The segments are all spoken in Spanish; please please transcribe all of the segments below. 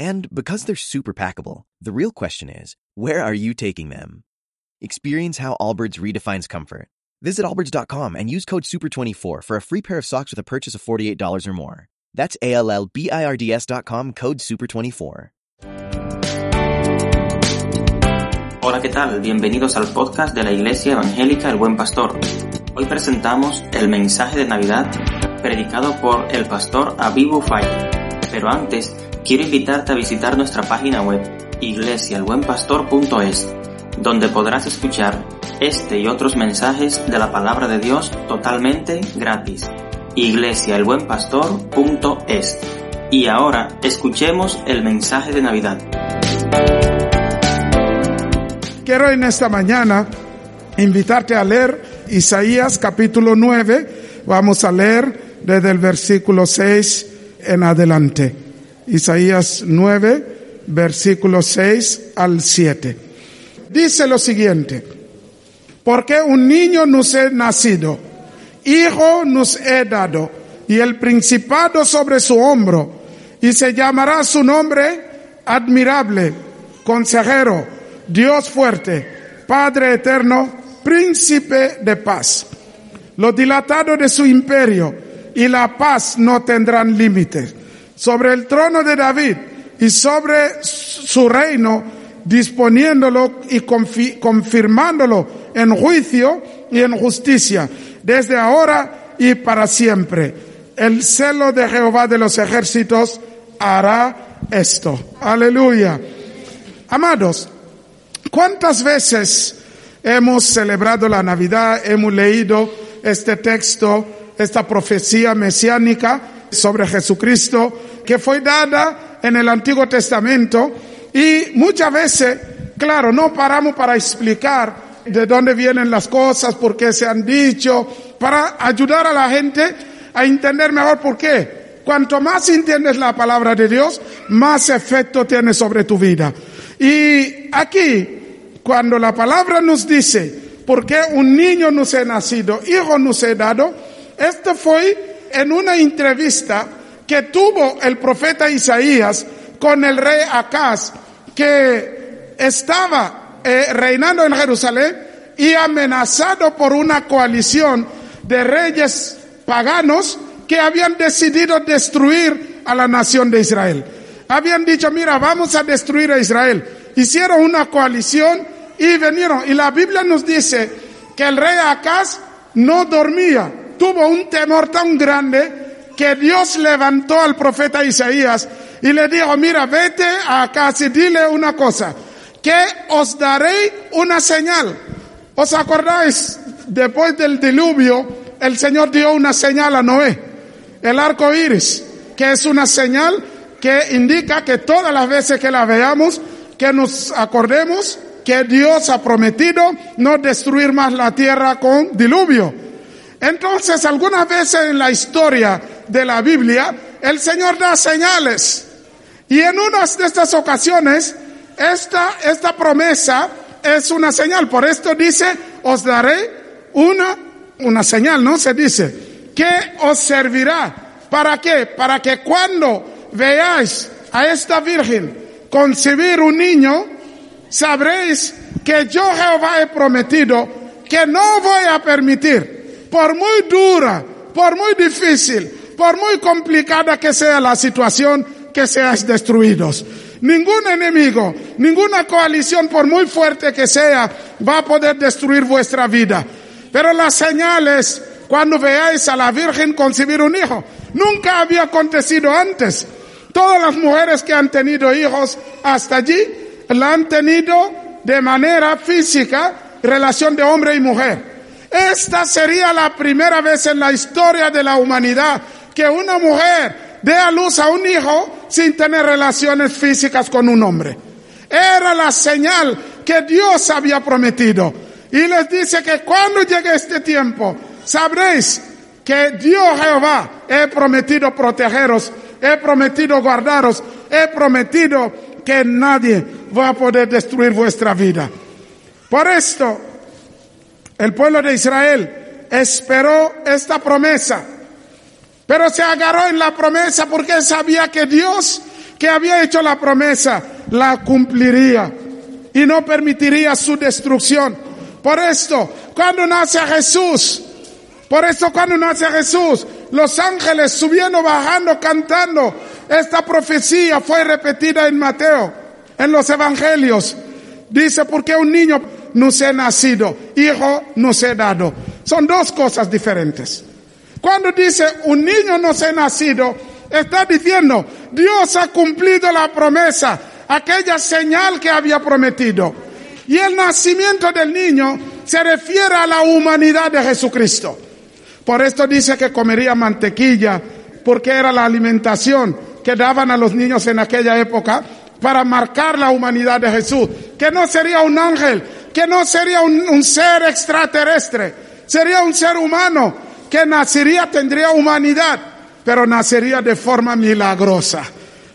And because they're super packable, the real question is, where are you taking them? Experience how Allbirds redefines comfort. Visit allbirds.com and use code SUPER24 for a free pair of socks with a purchase of $48 or more. That's A-L-L-B-I-R-D-S.com code SUPER24. Hola, ¿qué tal? Bienvenidos al podcast de la Iglesia Evangélica El Buen Pastor. Hoy presentamos el mensaje de Navidad predicado por el pastor Abibu Fay. Pero antes, quiero invitarte a visitar nuestra página web iglesialbuenpastor.es, donde podrás escuchar este y otros mensajes de la palabra de Dios totalmente gratis. iglesialbuenpastor.es. Y ahora escuchemos el mensaje de Navidad. Quiero en esta mañana invitarte a leer Isaías capítulo 9. Vamos a leer desde el versículo 6 en adelante. Isaías 9, versículo 6 al 7. Dice lo siguiente, porque un niño nos he nacido, hijo nos he dado, y el principado sobre su hombro, y se llamará su nombre admirable, consejero, Dios fuerte, Padre eterno, príncipe de paz. Lo dilatado de su imperio y la paz no tendrán límites sobre el trono de David y sobre su reino, disponiéndolo y confirmándolo en juicio y en justicia, desde ahora y para siempre. El celo de Jehová de los ejércitos hará esto. Aleluya. Amados, ¿cuántas veces hemos celebrado la Navidad, hemos leído este texto, esta profecía mesiánica sobre Jesucristo que fue dada en el Antiguo Testamento y muchas veces, claro, no paramos para explicar de dónde vienen las cosas, por qué se han dicho, para ayudar a la gente a entender mejor por qué. Cuanto más entiendes la palabra de Dios, más efecto tiene sobre tu vida. Y aquí, cuando la palabra nos dice, por qué un niño nos ha nacido, hijo nos ha dado, esto fue en una entrevista que tuvo el profeta Isaías con el rey Acaz, que estaba eh, reinando en Jerusalén y amenazado por una coalición de reyes paganos que habían decidido destruir a la nación de Israel. Habían dicho, mira, vamos a destruir a Israel. Hicieron una coalición y vinieron. Y la Biblia nos dice que el rey Acaz no dormía, tuvo un temor tan grande que Dios levantó al profeta Isaías y le dijo, mira, vete a casa y dile una cosa, que os daré una señal. ¿Os acordáis? Después del diluvio, el Señor dio una señal a Noé, el arco iris, que es una señal que indica que todas las veces que la veamos, que nos acordemos que Dios ha prometido no destruir más la tierra con diluvio. Entonces, algunas veces en la historia de la Biblia, el Señor da señales. Y en unas de estas ocasiones, esta, esta promesa es una señal. Por esto dice, os daré una, una señal, ¿no? Se dice, que os servirá. ¿Para qué? Para que cuando veáis a esta virgen concebir un niño, sabréis que yo Jehová he prometido que no voy a permitir por muy dura, por muy difícil, por muy complicada que sea la situación, que seáis destruidos. Ningún enemigo, ninguna coalición, por muy fuerte que sea, va a poder destruir vuestra vida. Pero las señales, cuando veáis a la Virgen concebir un hijo, nunca había acontecido antes. Todas las mujeres que han tenido hijos hasta allí, la han tenido de manera física, relación de hombre y mujer. Esta sería la primera vez en la historia de la humanidad que una mujer dé a luz a un hijo sin tener relaciones físicas con un hombre. Era la señal que Dios había prometido. Y les dice que cuando llegue este tiempo, sabréis que Dios Jehová he prometido protegeros, he prometido guardaros, he prometido que nadie va a poder destruir vuestra vida. Por esto, el pueblo de Israel esperó esta promesa, pero se agarró en la promesa porque sabía que Dios que había hecho la promesa la cumpliría y no permitiría su destrucción. Por esto, cuando nace Jesús, por esto cuando nace Jesús, los ángeles subiendo, bajando, cantando, esta profecía fue repetida en Mateo, en los evangelios. Dice, porque un niño nos ha nacido, hijo nos ha dado. Son dos cosas diferentes. Cuando dice un niño nos ha nacido, está diciendo, Dios ha cumplido la promesa, aquella señal que había prometido. Y el nacimiento del niño se refiere a la humanidad de Jesucristo. Por esto dice que comería mantequilla, porque era la alimentación que daban a los niños en aquella época para marcar la humanidad de Jesús, que no sería un ángel, que no sería un, ser extraterrestre, sería un ser humano que nacería, tendría humanidad, pero nacería de forma milagrosa.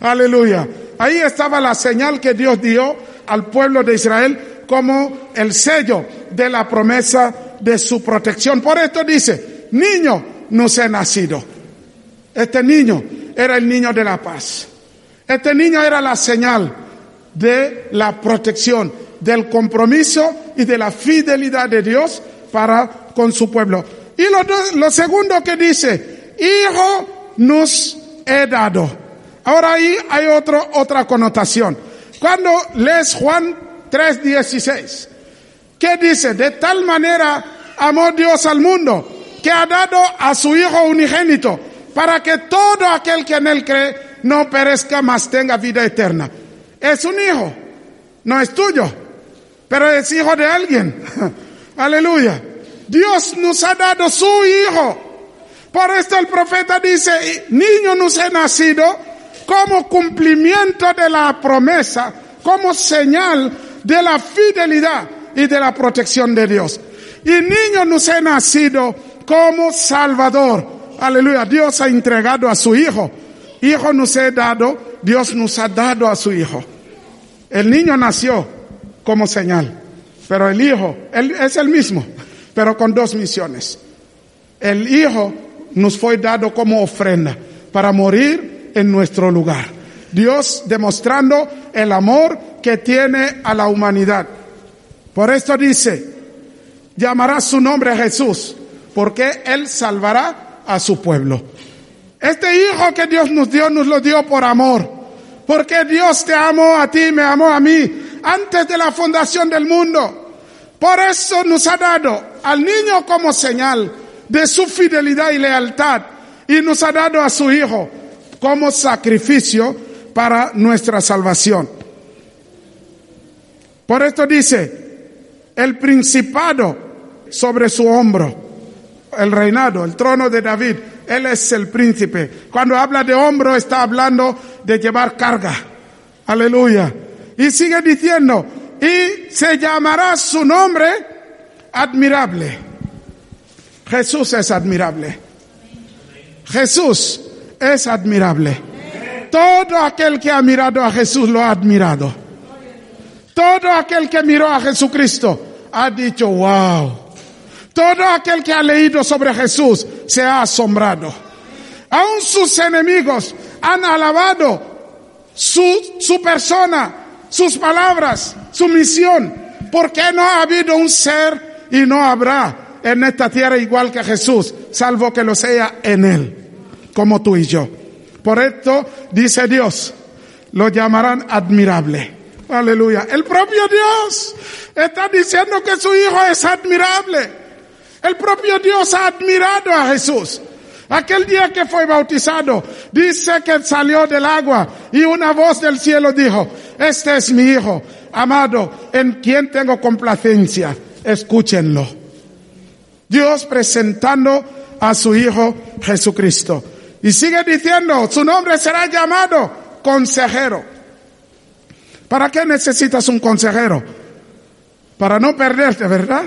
Aleluya. Ahí estaba la señal que Dios dio al pueblo de Israel como el sello de la promesa de su protección. Por esto dice, niño no se ha nacido. Este niño era el niño de la paz. Este niño era la señal de la protección, del compromiso y de la fidelidad de Dios para con su pueblo. Y lo, segundo que dice, hijo nos he dado. Ahora ahí hay otro, otra connotación. Cuando lees Juan 3:16, ¿qué dice? De tal manera amó Dios al mundo que ha dado a su Hijo unigénito para que todo aquel que en él cree no perezca, mas tenga vida eterna. Es un hijo, no es tuyo, pero es hijo de alguien. Aleluya. Dios nos ha dado su hijo. Por esto el profeta dice, niño nos ha nacido como cumplimiento de la promesa, como señal de la fidelidad y de la protección de Dios. Y niño nos ha nacido como Salvador Aleluya, Dios ha entregado a su Hijo. Hijo nos ha dado, Dios nos ha dado a su Hijo. El niño nació como señal, pero el Hijo es el mismo, pero con dos misiones. El Hijo nos fue dado como ofrenda para morir en nuestro lugar. Dios demostrando el amor que tiene a la humanidad. Por esto dice, llamará su nombre Jesús, porque Él salvará a su pueblo. Este hijo que Dios nos dio, nos lo dio por amor. Porque Dios te amó a ti, me amó a mí, antes de la fundación del mundo. Por eso nos ha dado al niño como señal de su fidelidad y lealtad. Y nos ha dado a su hijo como sacrificio para nuestra salvación. Por esto dice, el principado sobre su hombro el reinado, el trono de David. Él es el príncipe. Cuando habla de hombro está hablando de llevar carga. Aleluya. Y sigue diciendo, y se llamará su nombre admirable. Jesús es admirable. Jesús es admirable. Todo aquel que ha mirado a Jesús lo ha admirado. Todo aquel que miró a Jesucristo ha dicho, wow. Todo aquel que ha leído sobre Jesús se ha asombrado. Aún sus enemigos han alabado su, su persona, sus palabras, su misión, porque no ha habido un ser y no habrá en esta tierra igual que Jesús, salvo que lo sea en Él, como tú y yo. Por esto dice Dios, lo llamarán admirable. Aleluya. El propio Dios está diciendo que su Hijo es admirable. El propio Dios ha admirado a Jesús. Aquel día que fue bautizado, dice que salió del agua y una voz del cielo dijo, este es mi hijo, amado, en quien tengo complacencia, escúchenlo. Dios presentando a su hijo Jesucristo. Y sigue diciendo, su nombre será llamado consejero. ¿Para qué necesitas un consejero? Para no perderte, ¿verdad?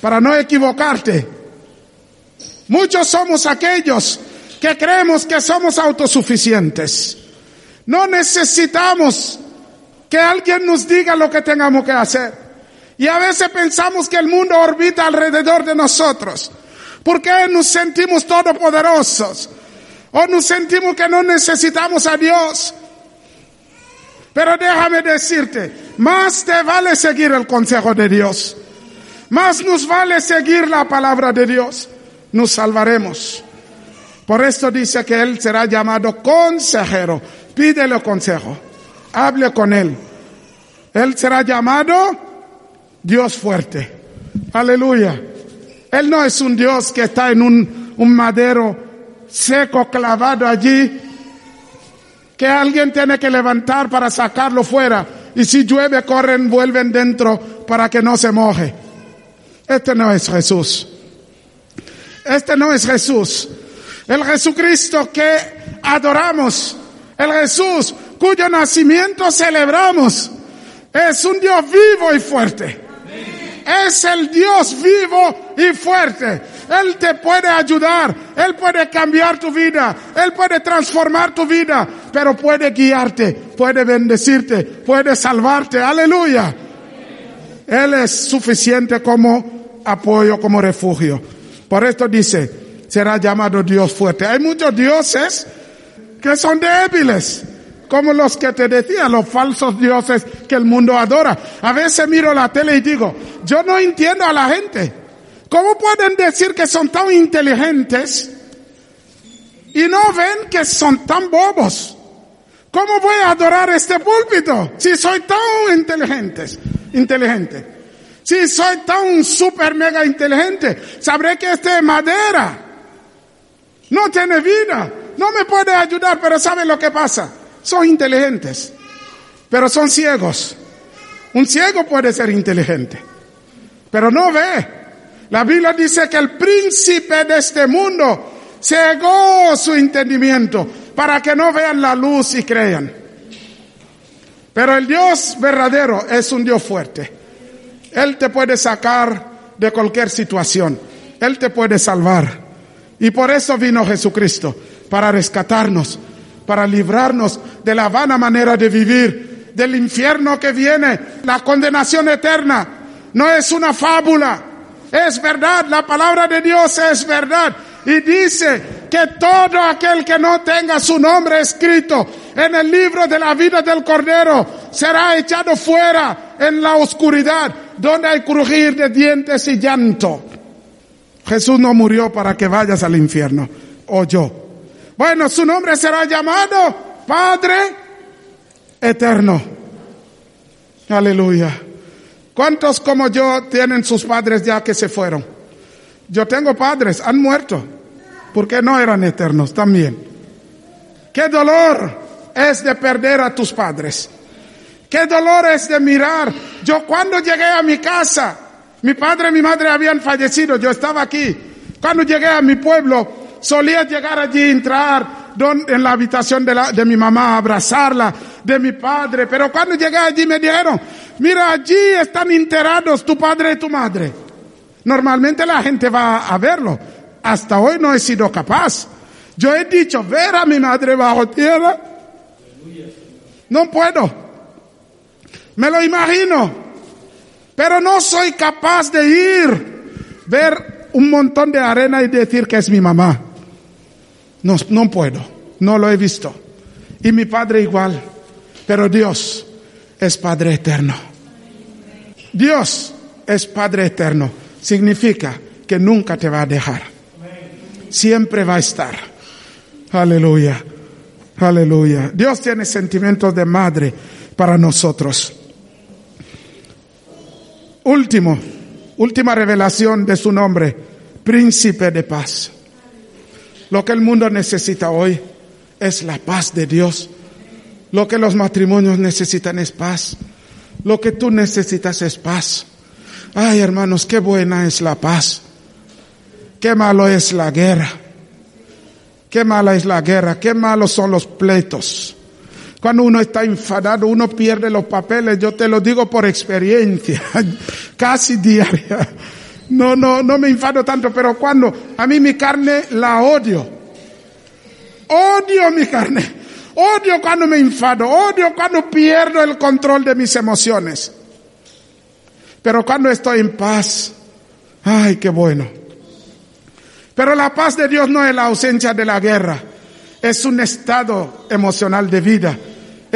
Para no equivocarte. Muchos somos aquellos que creemos que somos autosuficientes. No necesitamos que alguien nos diga lo que tengamos que hacer. Y a veces pensamos que el mundo orbita alrededor de nosotros. porque nos sentimos todopoderosos? O nos sentimos que no necesitamos a Dios. Pero déjame decirte, más te vale seguir el consejo de Dios. Más nos vale seguir la palabra de Dios. Nos salvaremos. Por esto dice que Él será llamado consejero. Pídele consejo. Hable con Él. Él será llamado Dios fuerte. Aleluya. Él no es un Dios que está en un, un madero seco clavado allí que alguien tiene que levantar para sacarlo fuera. Y si llueve, corren, vuelven dentro para que no se moje. Este no es Jesús. Este no es Jesús. El Jesucristo que adoramos. El Jesús cuyo nacimiento celebramos. Es un Dios vivo y fuerte. Es el Dios vivo y fuerte. Él te puede ayudar, Él puede cambiar tu vida, Él puede transformar tu vida, pero puede guiarte, puede bendecirte, puede salvarte. Aleluya. Él es suficiente como apoyo, como refugio. Por esto dice, será llamado Dios fuerte. Hay muchos dioses que son débiles como los que te decía, los falsos dioses que el mundo adora. A veces miro la tele y digo, yo no entiendo a la gente. ¿Cómo pueden decir que son tan inteligentes y no ven que son tan bobos? ¿Cómo voy a adorar este púlpito si soy tan inteligente? Inteligente. Si soy tan super mega inteligente, sabré que este es madera. No tiene vida. No me puede ayudar, pero ¿saben lo que pasa? Son inteligentes, pero son ciegos. Un ciego puede ser inteligente, pero no ve. La Biblia dice que el príncipe de este mundo cegó su entendimiento para que no vean la luz y crean. Pero el Dios verdadero es un Dios fuerte. Él te puede sacar de cualquier situación. Él te puede salvar. Y por eso vino Jesucristo, para rescatarnos, para librarnos de la vana manera de vivir, del infierno que viene, la condenación eterna. No es una fábula, es verdad, la palabra de Dios es verdad. Y dice que todo aquel que no tenga su nombre escrito en el libro de la vida del Cordero será echado fuera en la oscuridad, donde hay crujir de dientes y llanto. Jesús no murió para que vayas al infierno, o yo. Bueno, su nombre será llamado Padre Eterno. Aleluya. ¿Cuántos como yo tienen sus padres ya que se fueron? Yo tengo padres, han muerto, porque no eran eternos también. Qué dolor es de perder a tus padres. Qué dolor es de mirar. Yo cuando llegué a mi casa, mi padre y mi madre habían fallecido, yo estaba aquí. Cuando llegué a mi pueblo, solía llegar allí, entrar, en la habitación de, la, de mi mamá, abrazarla, de mi padre. Pero cuando llegué allí me dijeron, mira, allí están enterados tu padre y tu madre. Normalmente la gente va a verlo. Hasta hoy no he sido capaz. Yo he dicho, ver a mi madre bajo tierra. No puedo. Me lo imagino. Pero no soy capaz de ir, ver un montón de arena y decir que es mi mamá. No, no puedo, no lo he visto. Y mi Padre igual. Pero Dios es Padre eterno. Dios es Padre eterno. Significa que nunca te va a dejar. Siempre va a estar. Aleluya. Aleluya. Dios tiene sentimientos de madre para nosotros. Último, última revelación de su nombre, príncipe de paz. Lo que el mundo necesita hoy es la paz de Dios. Lo que los matrimonios necesitan es paz. Lo que tú necesitas es paz. Ay, hermanos, qué buena es la paz. Qué malo es la guerra. Qué mala es la guerra. Qué malos son los pleitos. Cuando uno está enfadado, uno pierde los papeles. Yo te lo digo por experiencia, casi diaria. No, no, no me enfado tanto, pero cuando a mí mi carne la odio. Odio mi carne. Odio cuando me enfado. Odio cuando pierdo el control de mis emociones. Pero cuando estoy en paz, ay, qué bueno. Pero la paz de Dios no es la ausencia de la guerra. Es un estado emocional de vida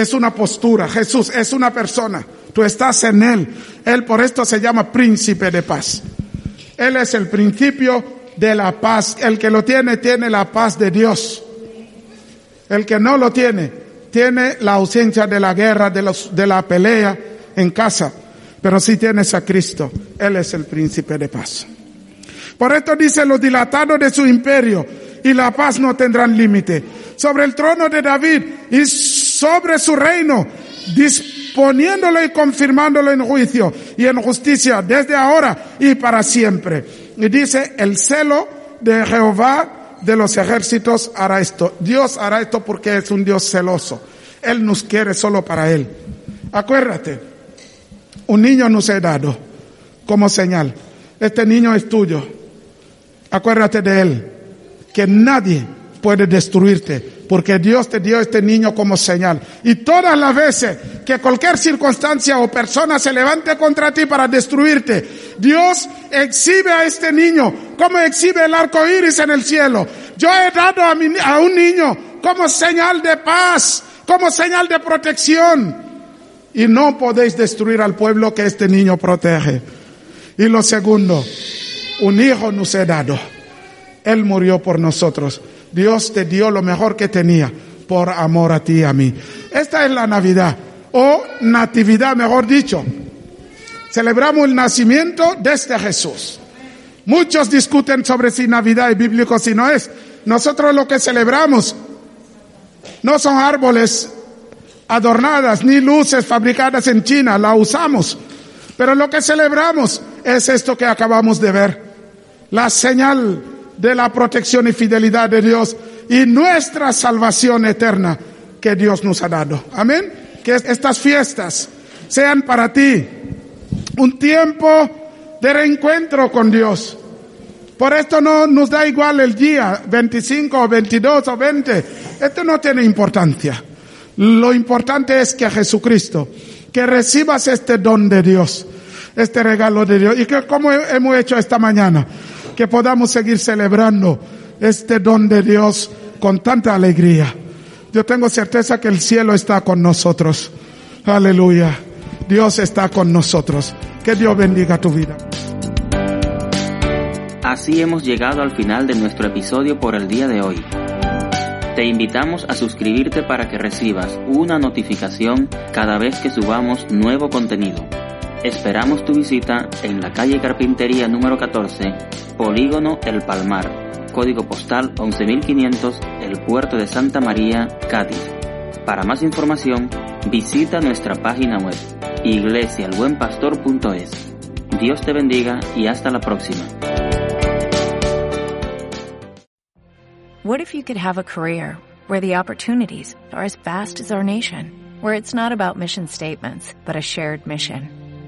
es una postura. Jesús es una persona. Tú estás en Él. Él por esto se llama príncipe de paz. Él es el principio de la paz. El que lo tiene, tiene la paz de Dios. El que no lo tiene, tiene la ausencia de la guerra, de, los, de la pelea en casa. Pero si tienes a Cristo, Él es el príncipe de paz. Por esto dice los dilatados de su imperio y la paz no tendrán límite. Sobre el trono de David y sobre su reino, disponiéndolo y confirmándolo en juicio y en justicia desde ahora y para siempre. Y dice, el celo de Jehová de los ejércitos hará esto. Dios hará esto porque es un Dios celoso. Él nos quiere solo para Él. Acuérdate, un niño nos he dado como señal. Este niño es tuyo. Acuérdate de Él. Que nadie puede destruirte, porque Dios te dio este niño como señal. Y todas las veces que cualquier circunstancia o persona se levante contra ti para destruirte, Dios exhibe a este niño como exhibe el arco iris en el cielo. Yo he dado a, a un niño como señal de paz, como señal de protección. Y no podéis destruir al pueblo que este niño protege. Y lo segundo, un hijo nos he dado. Él murió por nosotros. Dios te dio lo mejor que tenía por amor a ti y a mí. Esta es la Navidad, o Natividad, mejor dicho. Celebramos el nacimiento de este Jesús. Muchos discuten sobre si Navidad es bíblico, si no es. Nosotros lo que celebramos no son árboles adornadas ni luces fabricadas en China, la usamos. Pero lo que celebramos es esto que acabamos de ver. La señal de la protección y fidelidad de Dios y nuestra salvación eterna que Dios nos ha dado. Amén. Que estas fiestas sean para ti un tiempo de reencuentro con Dios. Por esto no nos da igual el día, 25 o 22 o 20. Esto no tiene importancia. Lo importante es que Jesucristo, que recibas este don de Dios, este regalo de Dios. Y que como hemos hecho esta mañana, que podamos seguir celebrando este don de Dios con tanta alegría. Yo tengo certeza que el cielo está con nosotros. Aleluya. Dios está con nosotros. Que Dios bendiga tu vida. Así hemos llegado al final de nuestro episodio por el día de hoy. Te invitamos a suscribirte para que recibas una notificación cada vez que subamos nuevo contenido. Esperamos tu visita en la calle Carpintería número 14, Polígono El Palmar, código postal 11500, el puerto de Santa María, Cádiz. Para más información, visita nuestra página web, iglesialbuenpastor.es. Dios te bendiga y hasta la próxima. What if you could have a career where the opportunities are as vast as our nation, where it's not about mission statements, but a shared mission?